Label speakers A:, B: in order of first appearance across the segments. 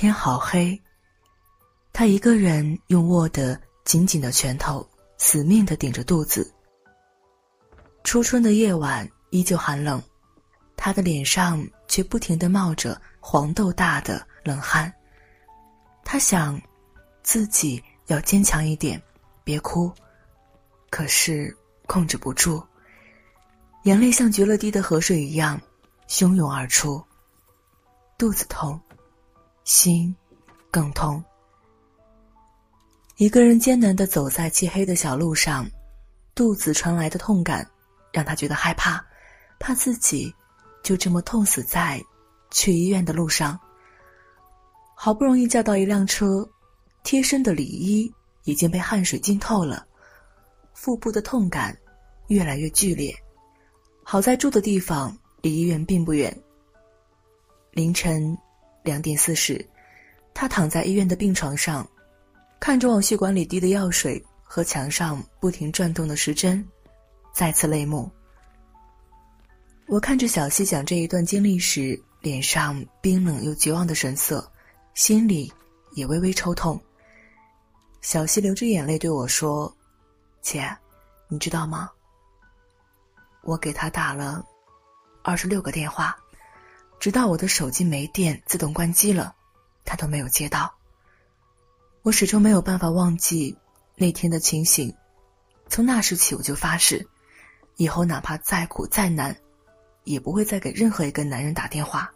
A: 天好黑。他一个人用握得紧紧的拳头，死命的顶着肚子。初春的夜晚依旧寒冷，他的脸上却不停的冒着黄豆大的冷汗。他想，自己要坚强一点，别哭，可是控制不住，眼泪像决了堤的河水一样汹涌而出。肚子痛，心更痛。一个人艰难的走在漆黑的小路上，肚子传来的痛感。让他觉得害怕，怕自己就这么痛死在去医院的路上。好不容易叫到一辆车，贴身的里衣已经被汗水浸透了，腹部的痛感越来越剧烈。好在住的地方离医院并不远。凌晨两点四十，他躺在医院的病床上，看着往血管里滴的药水和墙上不停转动的时针。再次泪目。我看着小溪讲这一段经历时，脸上冰冷又绝望的神色，心里也微微抽痛。小溪流着眼泪对我说：“姐，你知道吗？我给他打了二十六个电话，直到我的手机没电自动关机了，他都没有接到。我始终没有办法忘记那天的情形，从那时起我就发誓。”以后哪怕再苦再难，也不会再给任何一个男人打电话。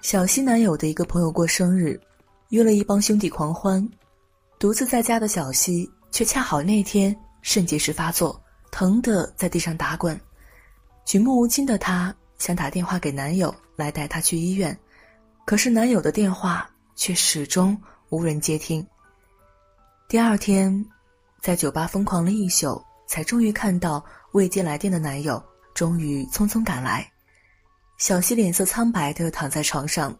A: 小西男友的一个朋友过生日，约了一帮兄弟狂欢，独自在家的小西却恰好那天肾结石发作，疼得在地上打滚。举目无亲的她想打电话给男友来带她去医院，可是男友的电话却始终无人接听。第二天。在酒吧疯狂了一宿，才终于看到未接来电的男友，终于匆匆赶来。小西脸色苍白的躺在床上，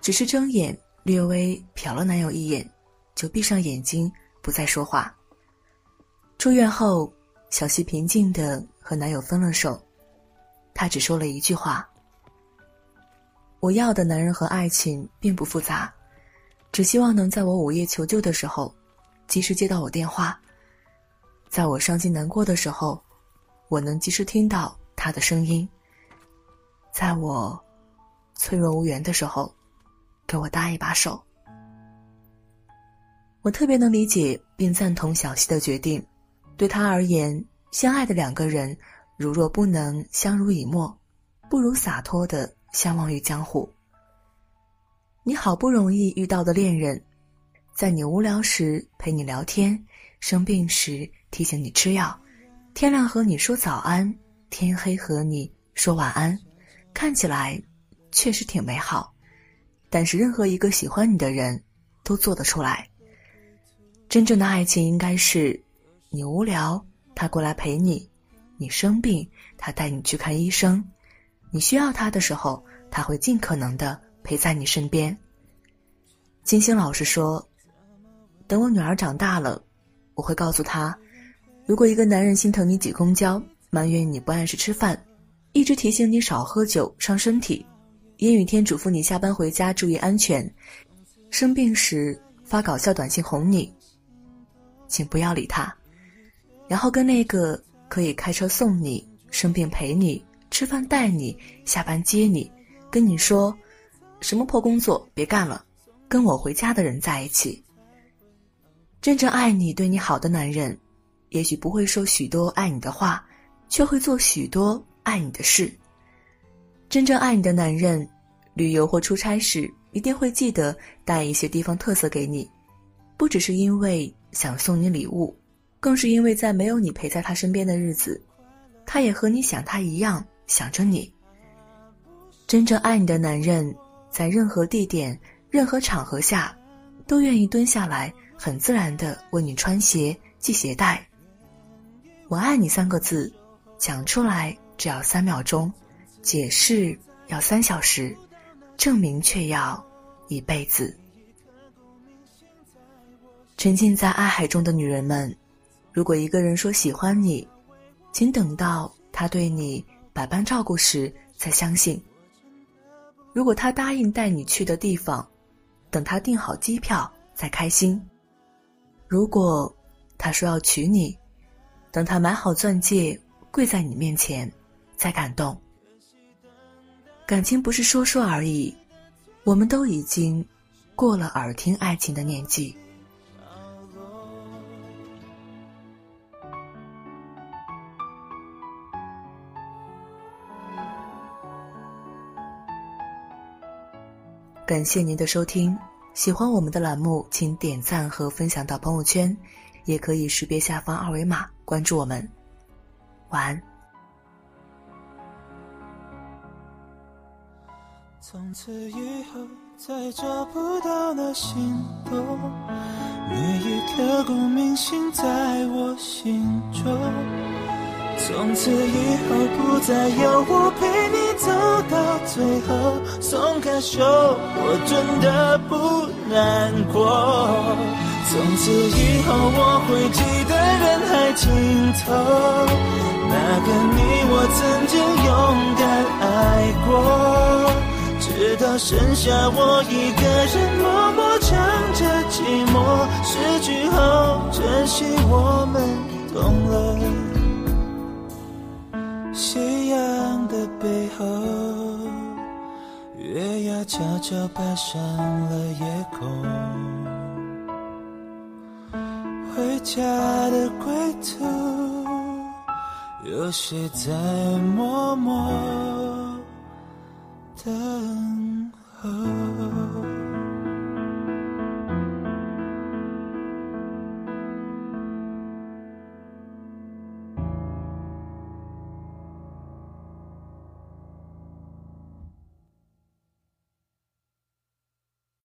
A: 只是睁眼略微瞟了男友一眼，就闭上眼睛不再说话。出院后，小西平静的和男友分了手，他只说了一句话：“我要的男人和爱情并不复杂，只希望能在我午夜求救的时候，及时接到我电话。”在我伤心难过的时候，我能及时听到他的声音。在我脆弱无援的时候，给我搭一把手。我特别能理解并赞同小溪的决定。对他而言，相爱的两个人，如若不能相濡以沫，不如洒脱的相忘于江湖。你好不容易遇到的恋人，在你无聊时陪你聊天，生病时。提醒你吃药，天亮和你说早安，天黑和你说晚安，看起来确实挺美好。但是任何一个喜欢你的人，都做得出来。真正的爱情应该是，你无聊，他过来陪你；你生病，他带你去看医生；你需要他的时候，他会尽可能的陪在你身边。金星老师说：“等我女儿长大了，我会告诉她。”如果一个男人心疼你挤公交，埋怨你不按时吃饭，一直提醒你少喝酒伤身体，阴雨天嘱咐你下班回家注意安全，生病时发搞笑短信哄你，请不要理他，然后跟那个可以开车送你、生病陪你、吃饭带你、下班接你、跟你说什么破工作别干了，跟我回家的人在一起。真正爱你、对你好的男人。也许不会说许多爱你的话，却会做许多爱你的事。真正爱你的男人，旅游或出差时一定会记得带一些地方特色给你，不只是因为想送你礼物，更是因为在没有你陪在他身边的日子，他也和你想他一样想着你。真正爱你的男人，在任何地点、任何场合下，都愿意蹲下来，很自然的为你穿鞋、系鞋带。我爱你三个字，讲出来只要三秒钟，解释要三小时，证明却要一辈子。沉浸在爱海中的女人们，如果一个人说喜欢你，请等到他对你百般照顾时再相信。
B: 如果他答应带你去的地方，等他订好机票再开心；如果他说要娶你，等他买好钻戒跪在你面前再感动。感情不是说说而已，我们都已经过了耳听爱情的年纪。感谢您的收听，喜欢我们的栏目，请点赞和分享到朋友圈，也可以识别下方二维码关注我们。晚安。从此以后再找不到那心动，你已刻骨铭心在我心中。从此以后不再有我陪最后，松开手我真的不难过。从此以后我会记得人海尽头，那个你我曾经勇敢爱过，直到剩下我一个人默默唱着寂寞，失去后珍惜我们。悄悄爬上了夜空。回家的归途，有谁在默默等候？